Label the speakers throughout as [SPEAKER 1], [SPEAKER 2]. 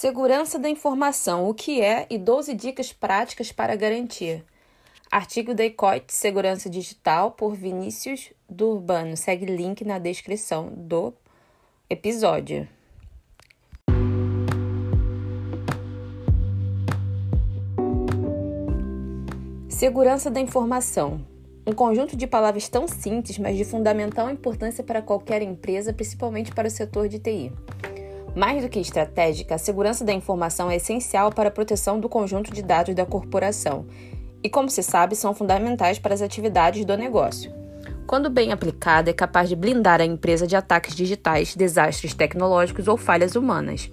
[SPEAKER 1] Segurança da informação, o que é e 12 dicas práticas para garantir. Artigo da ECOIT Segurança Digital por Vinícius do Urbano. Segue link na descrição do episódio. Segurança da informação. Um conjunto de palavras tão simples, mas de fundamental importância para qualquer empresa, principalmente para o setor de TI. Mais do que estratégica, a segurança da informação é essencial para a proteção do conjunto de dados da corporação e, como se sabe, são fundamentais para as atividades do negócio. Quando bem aplicada, é capaz de blindar a empresa de ataques digitais, desastres tecnológicos ou falhas humanas.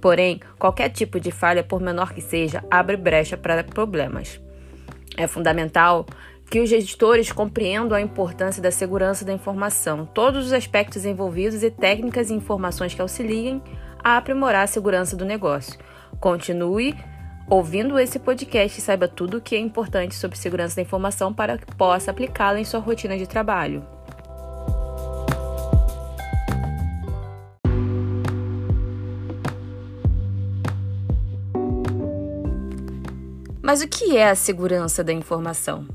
[SPEAKER 1] Porém, qualquer tipo de falha, por menor que seja, abre brecha para problemas. É fundamental que os gestores compreendam a importância da segurança da informação, todos os aspectos envolvidos e técnicas e informações que auxiliem a aprimorar a segurança do negócio. Continue ouvindo esse podcast e saiba tudo o que é importante sobre segurança da informação para que possa aplicá-la em sua rotina de trabalho. Mas o que é a segurança da informação?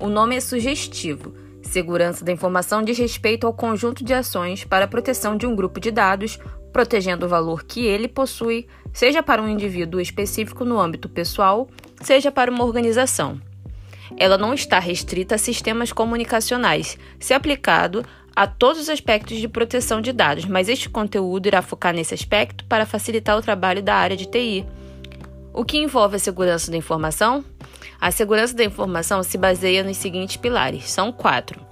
[SPEAKER 1] O nome é sugestivo. Segurança da informação diz respeito ao conjunto de ações para a proteção de um grupo de dados protegendo o valor que ele possui, seja para um indivíduo específico no âmbito pessoal, seja para uma organização. Ela não está restrita a sistemas comunicacionais, se aplicado a todos os aspectos de proteção de dados, mas este conteúdo irá focar nesse aspecto para facilitar o trabalho da área de TI. O que envolve a segurança da informação? A segurança da informação se baseia nos seguintes pilares: são quatro.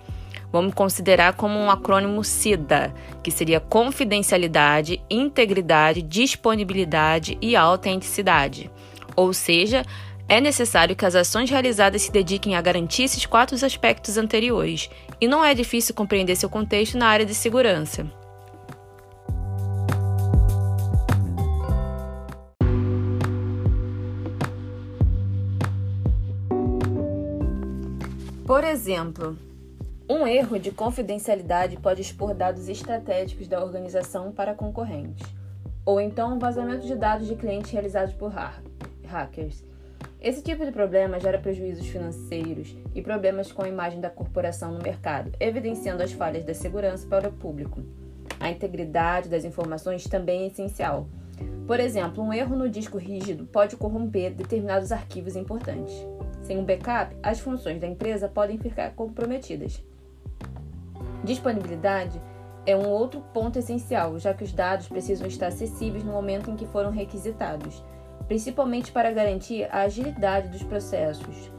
[SPEAKER 1] Vamos considerar como um acrônimo CIDA, que seria confidencialidade, integridade, disponibilidade e autenticidade. Ou seja, é necessário que as ações realizadas se dediquem a garantir esses quatro aspectos anteriores, e não é difícil compreender seu contexto na área de segurança. Por exemplo, um erro de confidencialidade pode expor dados estratégicos da organização para concorrentes, ou então um vazamento de dados de clientes realizados por hackers. Esse tipo de problema gera prejuízos financeiros e problemas com a imagem da corporação no mercado, evidenciando as falhas da segurança para o público. A integridade das informações também é essencial. Por exemplo, um erro no disco rígido pode corromper determinados arquivos importantes. Sem um backup, as funções da empresa podem ficar comprometidas. Disponibilidade é um outro ponto essencial, já que os dados precisam estar acessíveis no momento em que foram requisitados, principalmente para garantir a agilidade dos processos.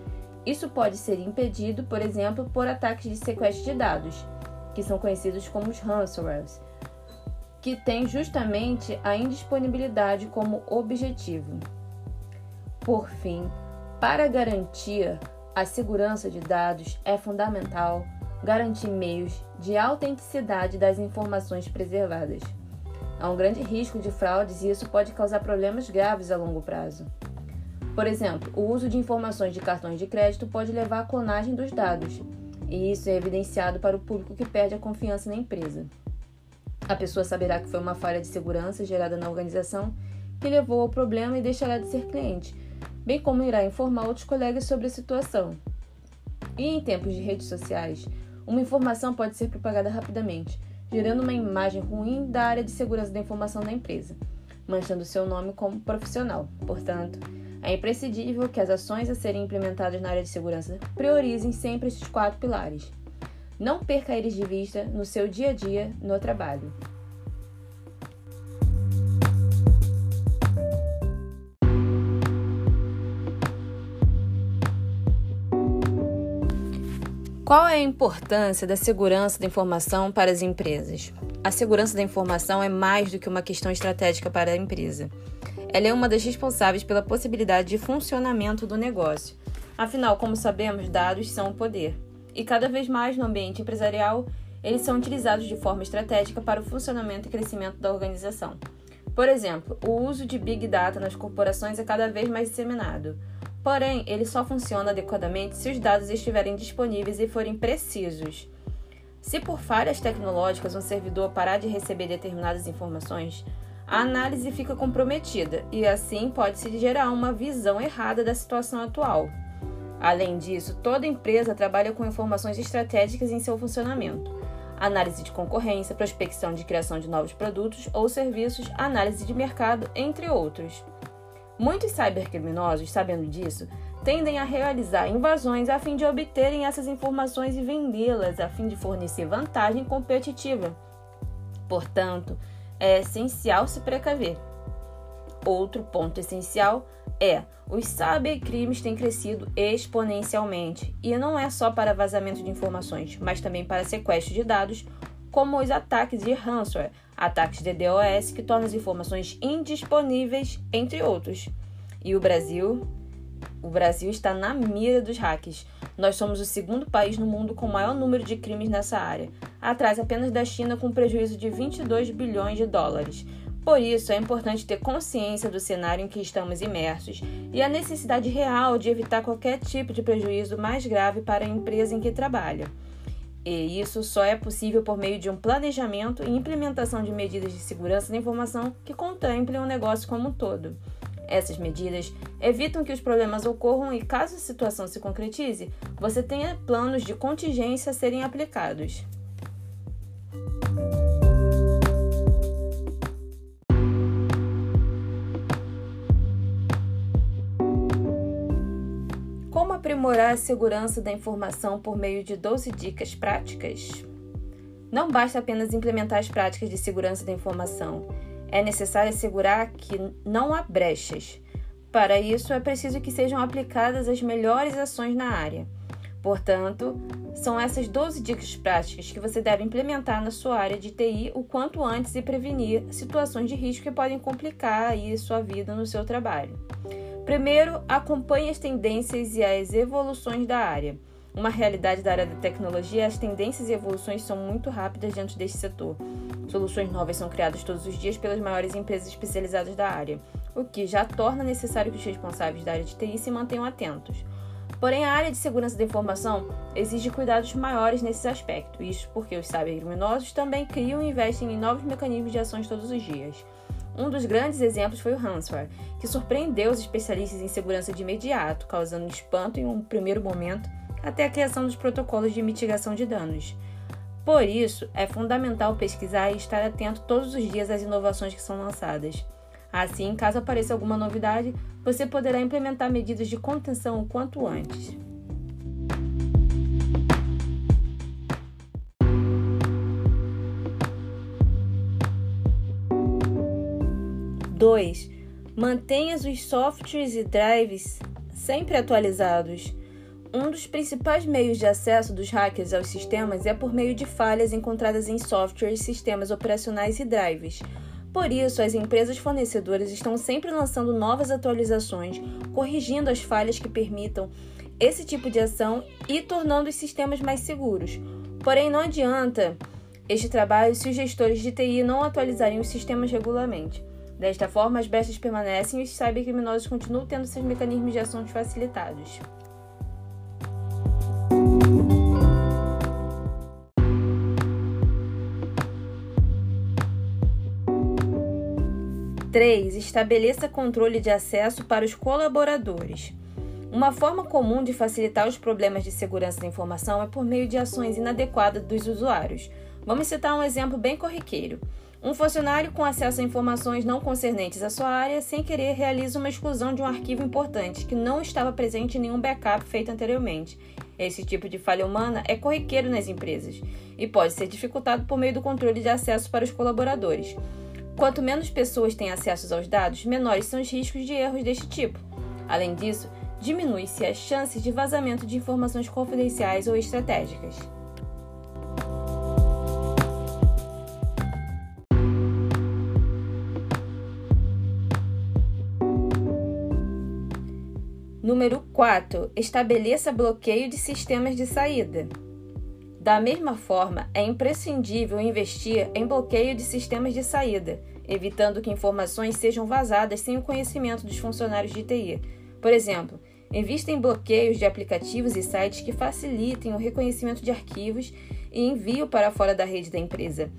[SPEAKER 1] Isso pode ser impedido, por exemplo, por ataques de sequestro de dados, que são conhecidos como os ransomwares, que têm justamente a indisponibilidade como objetivo. Por fim, para garantir a segurança de dados, é fundamental garantir meios de autenticidade das informações preservadas. Há um grande risco de fraudes e isso pode causar problemas graves a longo prazo. Por exemplo, o uso de informações de cartões de crédito pode levar à clonagem dos dados, e isso é evidenciado para o público que perde a confiança na empresa. A pessoa saberá que foi uma falha de segurança gerada na organização que levou ao problema e deixará de ser cliente, bem como irá informar outros colegas sobre a situação. E em tempos de redes sociais, uma informação pode ser propagada rapidamente, gerando uma imagem ruim da área de segurança da informação da empresa, manchando seu nome como profissional. Portanto, é imprescindível que as ações a serem implementadas na área de segurança priorizem sempre esses quatro pilares. Não perca eles de vista no seu dia a dia no trabalho. Qual é a importância da segurança da informação para as empresas? A segurança da informação é mais do que uma questão estratégica para a empresa. Ela é uma das responsáveis pela possibilidade de funcionamento do negócio. Afinal, como sabemos, dados são poder. E cada vez mais no ambiente empresarial, eles são utilizados de forma estratégica para o funcionamento e crescimento da organização. Por exemplo, o uso de Big Data nas corporações é cada vez mais disseminado. Porém, ele só funciona adequadamente se os dados estiverem disponíveis e forem precisos. Se por falhas tecnológicas um servidor parar de receber determinadas informações, a análise fica comprometida e assim pode-se gerar uma visão errada da situação atual. Além disso, toda empresa trabalha com informações estratégicas em seu funcionamento. Análise de concorrência, prospecção de criação de novos produtos ou serviços, análise de mercado, entre outros. Muitos cybercriminosos, sabendo disso, tendem a realizar invasões a fim de obterem essas informações e vendê-las a fim de fornecer vantagem competitiva. Portanto, é essencial se precaver. Outro ponto essencial é: os cybercrimes têm crescido exponencialmente, e não é só para vazamento de informações, mas também para sequestro de dados, como os ataques de ransomware, ataques de DOS que tornam as informações indisponíveis, entre outros. E o Brasil? O Brasil está na mira dos hacks. Nós somos o segundo país no mundo com maior número de crimes nessa área, atrás apenas da China com prejuízo de 22 bilhões de dólares. Por isso, é importante ter consciência do cenário em que estamos imersos e a necessidade real de evitar qualquer tipo de prejuízo mais grave para a empresa em que trabalha. E isso só é possível por meio de um planejamento e implementação de medidas de segurança da informação que contemplem o negócio como um todo. Essas medidas evitam que os problemas ocorram e, caso a situação se concretize, você tenha planos de contingência a serem aplicados. Aprimorar a segurança da informação por meio de 12 dicas práticas? Não basta apenas implementar as práticas de segurança da informação. É necessário assegurar que não há brechas. Para isso, é preciso que sejam aplicadas as melhores ações na área. Portanto, são essas 12 dicas práticas que você deve implementar na sua área de TI o quanto antes e prevenir situações de risco que podem complicar aí sua vida no seu trabalho. Primeiro, acompanhe as tendências e as evoluções da área. Uma realidade da área da tecnologia, as tendências e evoluções são muito rápidas dentro deste setor. Soluções novas são criadas todos os dias pelas maiores empresas especializadas da área, o que já torna necessário que os responsáveis da área de TI se mantenham atentos. Porém, a área de segurança da informação exige cuidados maiores nesse aspecto, isso porque os cybercriminosos também criam e investem em novos mecanismos de ações todos os dias. Um dos grandes exemplos foi o ransomware, que surpreendeu os especialistas em segurança de imediato, causando espanto em um primeiro momento até a criação dos protocolos de mitigação de danos. Por isso, é fundamental pesquisar e estar atento todos os dias às inovações que são lançadas. Assim, caso apareça alguma novidade, você poderá implementar medidas de contenção o quanto antes. 2. Mantenha os softwares e drives sempre atualizados. Um dos principais meios de acesso dos hackers aos sistemas é por meio de falhas encontradas em softwares, sistemas operacionais e drives. Por isso, as empresas fornecedoras estão sempre lançando novas atualizações, corrigindo as falhas que permitam esse tipo de ação e tornando os sistemas mais seguros. Porém, não adianta este trabalho se os gestores de TI não atualizarem os sistemas regularmente. Desta forma, as brechas permanecem e os cybercriminosos continuam tendo seus mecanismos de ação facilitados. Três, estabeleça controle de acesso para os colaboradores. Uma forma comum de facilitar os problemas de segurança da informação é por meio de ações inadequadas dos usuários. Vamos citar um exemplo bem corriqueiro. Um funcionário com acesso a informações não concernentes à sua área, sem querer, realiza uma exclusão de um arquivo importante que não estava presente em nenhum backup feito anteriormente. Esse tipo de falha humana é corriqueiro nas empresas e pode ser dificultado por meio do controle de acesso para os colaboradores. Quanto menos pessoas têm acesso aos dados, menores são os riscos de erros deste tipo. Além disso, diminui-se as chances de vazamento de informações confidenciais ou estratégicas. Número 4. Estabeleça bloqueio de sistemas de saída. Da mesma forma, é imprescindível investir em bloqueio de sistemas de saída, evitando que informações sejam vazadas sem o conhecimento dos funcionários de TI. Por exemplo, invista em bloqueios de aplicativos e sites que facilitem o reconhecimento de arquivos e envio para fora da rede da empresa.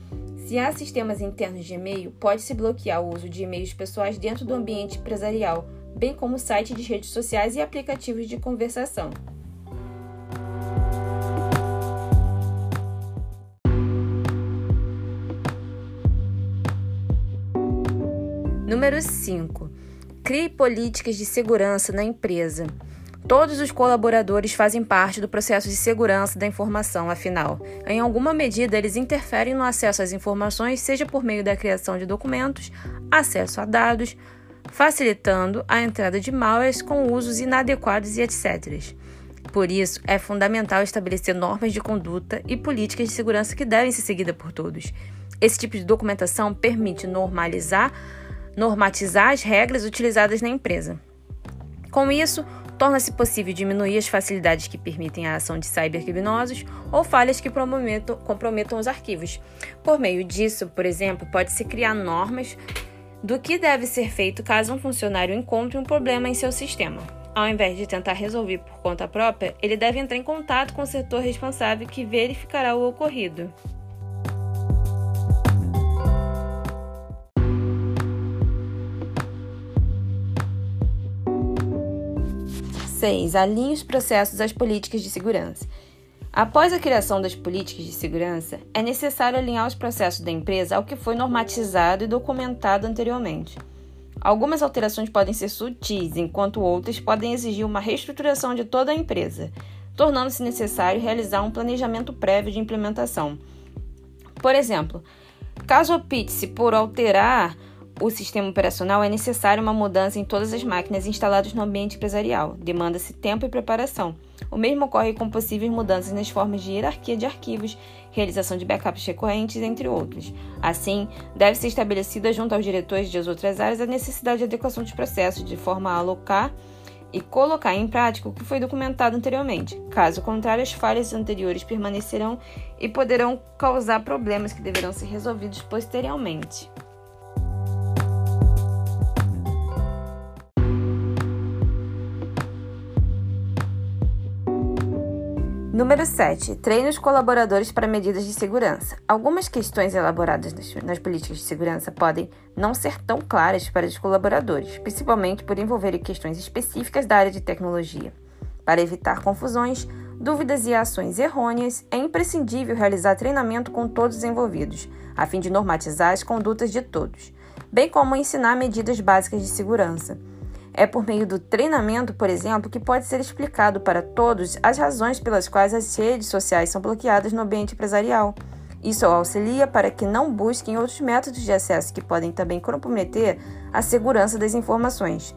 [SPEAKER 1] Se há sistemas internos de e-mail, pode-se bloquear o uso de e-mails pessoais dentro do ambiente empresarial, bem como sites de redes sociais e aplicativos de conversação. Número 5. Crie políticas de segurança na empresa. Todos os colaboradores fazem parte do processo de segurança da informação, afinal, em alguma medida eles interferem no acesso às informações, seja por meio da criação de documentos, acesso a dados, facilitando a entrada de malwares com usos inadequados e etc. Por isso, é fundamental estabelecer normas de conduta e políticas de segurança que devem ser seguidas por todos. Esse tipo de documentação permite normalizar, normatizar as regras utilizadas na empresa. Com isso, torna-se possível diminuir as facilidades que permitem a ação de cybercriminosos ou falhas que comprometam os arquivos. Por meio disso, por exemplo, pode-se criar normas do que deve ser feito caso um funcionário encontre um problema em seu sistema. Ao invés de tentar resolver por conta própria, ele deve entrar em contato com o setor responsável que verificará o ocorrido. 6. Alinhe os processos às políticas de segurança. Após a criação das políticas de segurança, é necessário alinhar os processos da empresa ao que foi normatizado e documentado anteriormente. Algumas alterações podem ser sutis, enquanto outras podem exigir uma reestruturação de toda a empresa, tornando-se necessário realizar um planejamento prévio de implementação. Por exemplo, caso opte-se por alterar o sistema operacional é necessária uma mudança em todas as máquinas instaladas no ambiente empresarial. Demanda-se tempo e preparação. O mesmo ocorre com possíveis mudanças nas formas de hierarquia de arquivos, realização de backups recorrentes, entre outros. Assim, deve ser estabelecida junto aos diretores de outras áreas a necessidade de adequação dos processos, de forma a alocar e colocar em prática o que foi documentado anteriormente. Caso contrário, as falhas anteriores permanecerão e poderão causar problemas que deverão ser resolvidos posteriormente. Número 7. Treine os colaboradores para medidas de segurança. Algumas questões elaboradas nas, nas, políticas de segurança podem não ser tão claras para os colaboradores, principalmente por envolverem questões específicas da área de tecnologia. Para evitar confusões, dúvidas e ações errôneas, é imprescindível realizar treinamento com todos os envolvidos, a fim de normatizar as condutas de todos, bem como ensinar medidas básicas de segurança. É por meio do treinamento, por exemplo, que pode ser explicado para todos as razões pelas quais as redes sociais são bloqueadas no ambiente empresarial. Isso auxilia para que não busquem outros métodos de acesso que podem também comprometer a segurança das informações.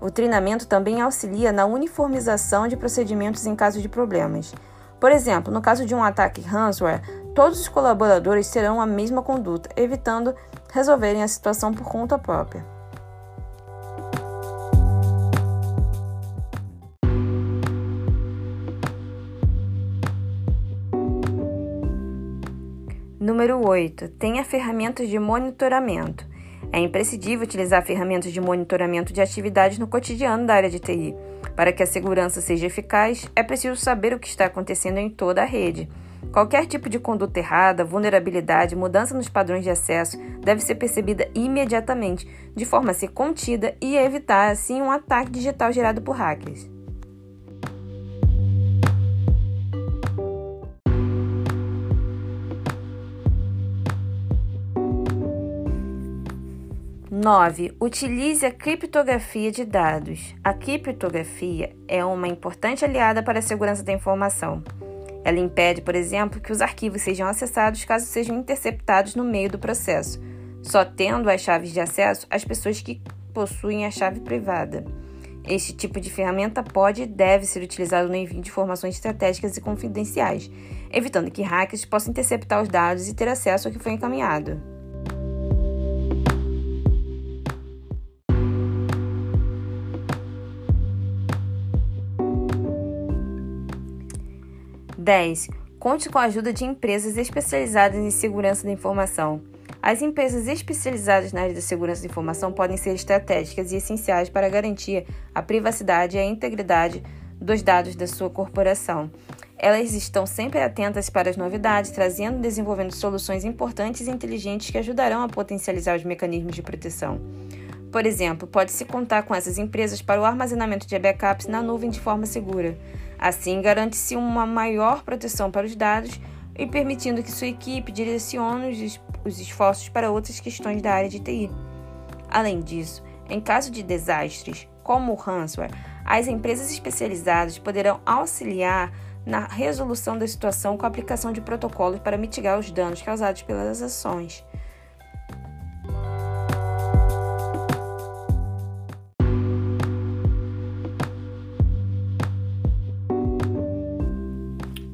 [SPEAKER 1] O treinamento também auxilia na uniformização de procedimentos em caso de problemas. Por exemplo, no caso de um ataque ransomware, todos os colaboradores terão a mesma conduta, evitando resolverem a situação por conta própria. Número 8. Tenha ferramentas de monitoramento. É imprescindível utilizar ferramentas de monitoramento de atividades no cotidiano da área de TI. Para que a segurança seja eficaz, é preciso saber o que está acontecendo em toda a rede. Qualquer tipo de conduta errada, vulnerabilidade, mudança nos padrões de acesso deve ser percebida imediatamente, de forma a ser contida e evitar, assim, um ataque digital gerado por hackers. 9. Utilize a criptografia de dados. A criptografia é uma importante aliada para a segurança da informação. Ela impede, por exemplo, que os arquivos sejam acessados caso sejam interceptados no meio do processo, só tendo as chaves de acesso as pessoas que possuem a chave privada. Este tipo de ferramenta pode e deve ser utilizado no envio de informações estratégicas e confidenciais, evitando que hackers possam interceptar os dados e ter acesso ao que foi encaminhado. 10. Conte com a ajuda de empresas especializadas em segurança da informação. As empresas especializadas na área da segurança da informação podem ser estratégicas e essenciais para garantir a privacidade e a integridade dos dados da sua corporação. Elas estão sempre atentas para as novidades, trazendo e desenvolvendo soluções importantes e inteligentes que ajudarão a potencializar os mecanismos de proteção. Por exemplo, pode-se contar com essas empresas para o armazenamento de backups na nuvem de forma segura. Assim, garante-se uma maior proteção para os dados e permitindo que sua equipe direcione os esforços para outras questões da área de TI. Além disso, em caso de desastres, como o ransomware, as empresas especializadas poderão auxiliar na resolução da situação com a aplicação de protocolos para mitigar os danos causados pelas ações.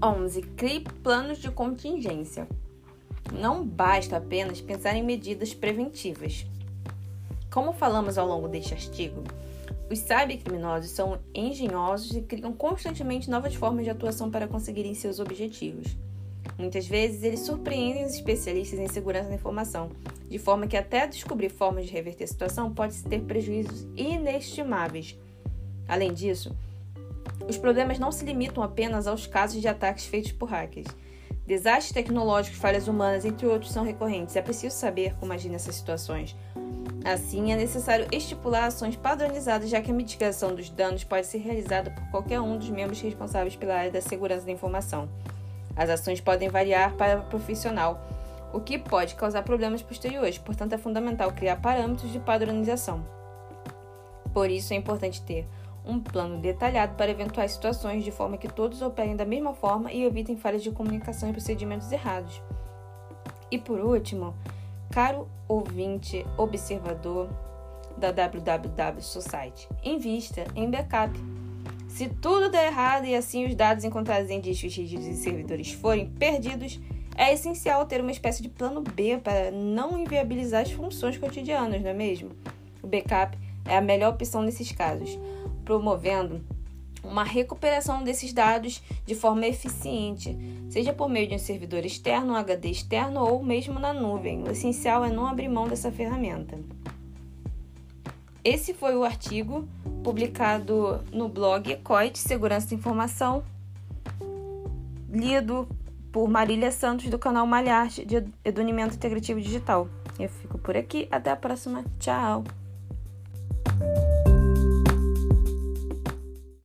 [SPEAKER 1] Onze, crie planos de contingência. Não basta apenas pensar em medidas preventivas. Como falamos ao longo deste artigo, os cybercriminosos são engenhosos e criam constantemente novas formas de atuação para conseguirem seus objetivos. Muitas vezes, eles surpreendem os especialistas em segurança da informação, de forma que até descobrir formas de reverter a situação pode ter prejuízos inestimáveis. Além disso, os problemas não se limitam apenas aos casos de ataques feitos por hackers. Desastres tecnológicos, falhas humanas, entre outros, são recorrentes. É preciso saber como agir nessas situações. Assim, é necessário estipular ações padronizadas, já que a mitigação dos danos pode ser realizada por qualquer um dos membros responsáveis pela área da segurança da informação. As ações podem variar para o profissional, o que pode causar problemas posteriores, portanto, é fundamental criar parâmetros de padronização. Por isso, é importante ter um plano detalhado para eventuais situações, de forma que todos operem da mesma forma e evitem falhas de comunicação e procedimentos errados. E por último, Caro ouvinte observador da WWW Society, invista em backup. Se tudo der errado e assim os dados encontrados em discos rígidos e servidores forem perdidos, é essencial ter uma espécie de plano B para não inviabilizar as funções cotidianas, não é mesmo? O backup é a melhor opção nesses casos, promovendo uma recuperação desses dados de forma eficiente, seja por meio de um servidor externo, um HD externo ou mesmo na nuvem. O essencial é não abrir mão dessa ferramenta. Esse foi o artigo publicado no blog ECOIT Segurança da Informação, lido por Marília Santos do canal Malharte de Edunimento Integrativo Digital. Eu fico por aqui, até a próxima. Tchau!